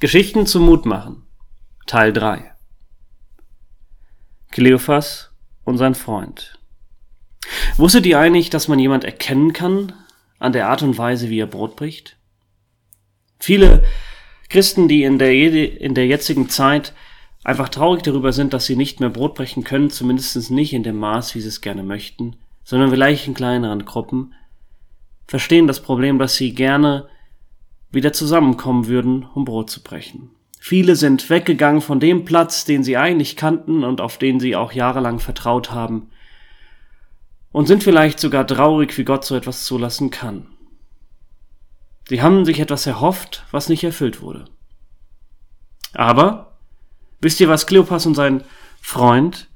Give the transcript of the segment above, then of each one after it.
Geschichten zum Mut machen. Teil 3. Kleophas und sein Freund. Wusstet ihr eigentlich, dass man jemand erkennen kann an der Art und Weise, wie er Brot bricht? Viele Christen, die in der, in der jetzigen Zeit einfach traurig darüber sind, dass sie nicht mehr Brot brechen können, zumindest nicht in dem Maß, wie sie es gerne möchten, sondern vielleicht in kleineren Gruppen, verstehen das Problem, dass sie gerne wieder zusammenkommen würden, um Brot zu brechen. Viele sind weggegangen von dem Platz, den sie eigentlich kannten und auf den sie auch jahrelang vertraut haben, und sind vielleicht sogar traurig, wie Gott so etwas zulassen kann. Sie haben sich etwas erhofft, was nicht erfüllt wurde. Aber, wisst ihr was, Kleopas und sein Freund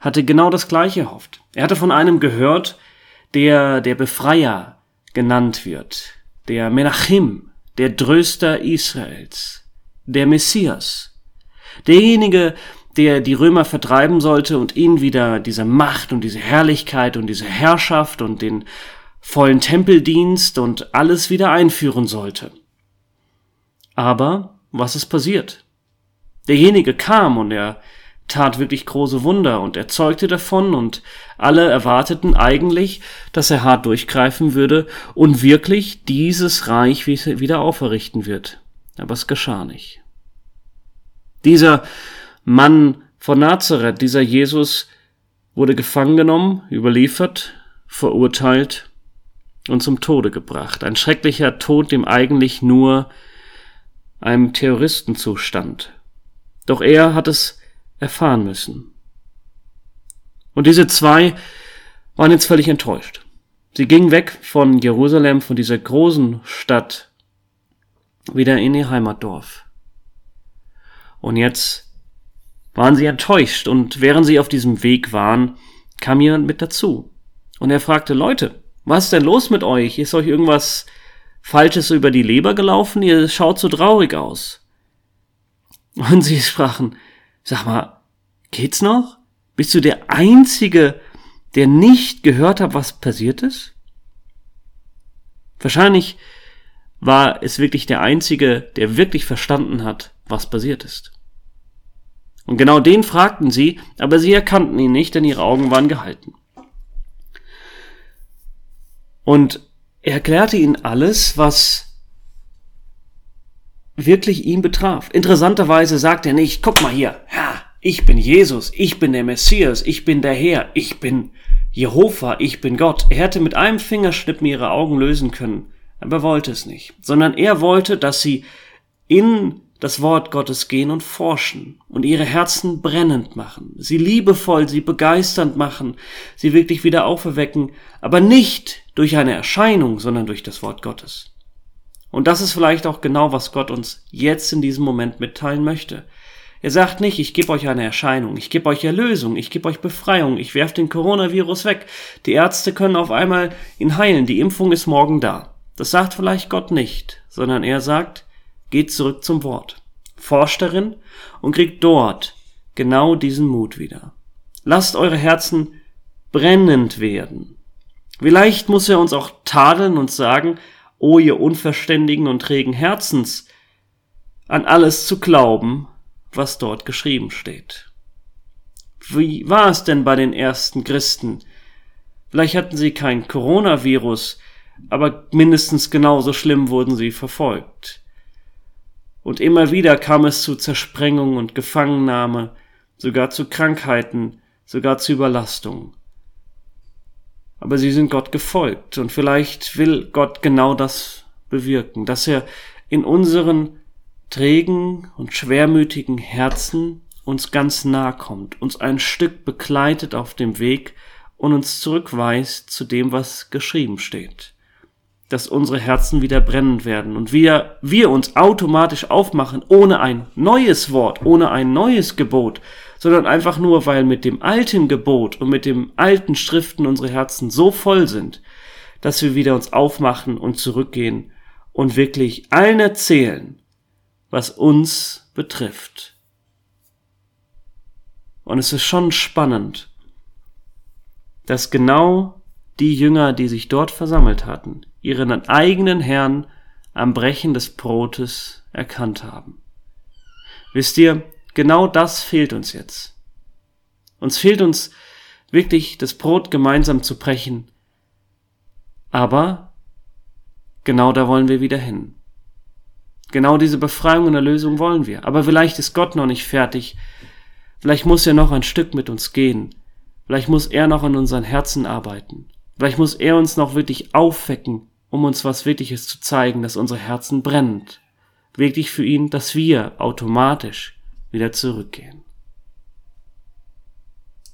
hatte genau das gleiche erhofft. Er hatte von einem gehört, der der Befreier genannt wird, der Menachim, der Tröster Israels, der Messias, derjenige, der die Römer vertreiben sollte und ihnen wieder diese Macht und diese Herrlichkeit und diese Herrschaft und den vollen Tempeldienst und alles wieder einführen sollte. Aber was ist passiert? Derjenige kam und er tat wirklich große Wunder und erzeugte davon und alle erwarteten eigentlich, dass er hart durchgreifen würde und wirklich dieses Reich wieder auferrichten wird. Aber es geschah nicht. Dieser Mann von Nazareth, dieser Jesus, wurde gefangen genommen, überliefert, verurteilt und zum Tode gebracht. Ein schrecklicher Tod, dem eigentlich nur einem Terroristen zustand. Doch er hat es erfahren müssen. Und diese zwei waren jetzt völlig enttäuscht. Sie gingen weg von Jerusalem, von dieser großen Stadt, wieder in ihr Heimatdorf. Und jetzt waren sie enttäuscht und während sie auf diesem Weg waren, kam jemand mit dazu. Und er fragte, Leute, was ist denn los mit euch? Ist euch irgendwas Falsches über die Leber gelaufen? Ihr schaut so traurig aus. Und sie sprachen, sag mal, geht's noch? Bist du der Einzige, der nicht gehört hat, was passiert ist? Wahrscheinlich war es wirklich der Einzige, der wirklich verstanden hat, was passiert ist. Und genau den fragten sie, aber sie erkannten ihn nicht, denn ihre Augen waren gehalten. Und er erklärte ihnen alles, was wirklich ihn betraf. Interessanterweise sagt er nicht, guck mal hier, ja, ich bin Jesus, ich bin der Messias, ich bin der Herr, ich bin Jehova, ich bin Gott. Er hätte mit einem Fingerschnippen ihre Augen lösen können, aber er wollte es nicht, sondern er wollte, dass sie in das Wort Gottes gehen und forschen und ihre Herzen brennend machen, sie liebevoll, sie begeisternd machen, sie wirklich wieder auferwecken, aber nicht durch eine Erscheinung, sondern durch das Wort Gottes. Und das ist vielleicht auch genau, was Gott uns jetzt in diesem Moment mitteilen möchte. Er sagt nicht, ich gebe euch eine Erscheinung, ich gebe euch Erlösung, ich gebe euch Befreiung, ich werfe den Coronavirus weg. Die Ärzte können auf einmal ihn heilen, die Impfung ist morgen da. Das sagt vielleicht Gott nicht, sondern er sagt, Geht zurück zum Wort, forscht darin und kriegt dort genau diesen Mut wieder. Lasst eure Herzen brennend werden. Vielleicht muss er uns auch tadeln und sagen, o ihr unverständigen und trägen Herzens, an alles zu glauben, was dort geschrieben steht. Wie war es denn bei den ersten Christen? Vielleicht hatten sie kein Coronavirus, aber mindestens genauso schlimm wurden sie verfolgt. Und immer wieder kam es zu Zersprengung und Gefangennahme, sogar zu Krankheiten, sogar zu Überlastung. Aber sie sind Gott gefolgt und vielleicht will Gott genau das bewirken, dass er in unseren trägen und schwermütigen Herzen uns ganz nahe kommt, uns ein Stück begleitet auf dem Weg und uns zurückweist zu dem, was geschrieben steht. Dass unsere Herzen wieder brennend werden und wir, wir uns automatisch aufmachen, ohne ein neues Wort, ohne ein neues Gebot, sondern einfach nur, weil mit dem alten Gebot und mit dem alten Schriften unsere Herzen so voll sind, dass wir wieder uns aufmachen und zurückgehen und wirklich allen erzählen, was uns betrifft. Und es ist schon spannend, dass genau die Jünger, die sich dort versammelt hatten, ihren eigenen Herrn am Brechen des Brotes erkannt haben. Wisst ihr, genau das fehlt uns jetzt. Uns fehlt uns wirklich das Brot gemeinsam zu brechen. Aber genau da wollen wir wieder hin. Genau diese Befreiung und Erlösung wollen wir. Aber vielleicht ist Gott noch nicht fertig. Vielleicht muss er noch ein Stück mit uns gehen. Vielleicht muss er noch an unseren Herzen arbeiten. Vielleicht muss er uns noch wirklich aufwecken, um uns was Wirkliches zu zeigen, dass unsere Herzen brennt. Wirklich für ihn, dass wir automatisch wieder zurückgehen.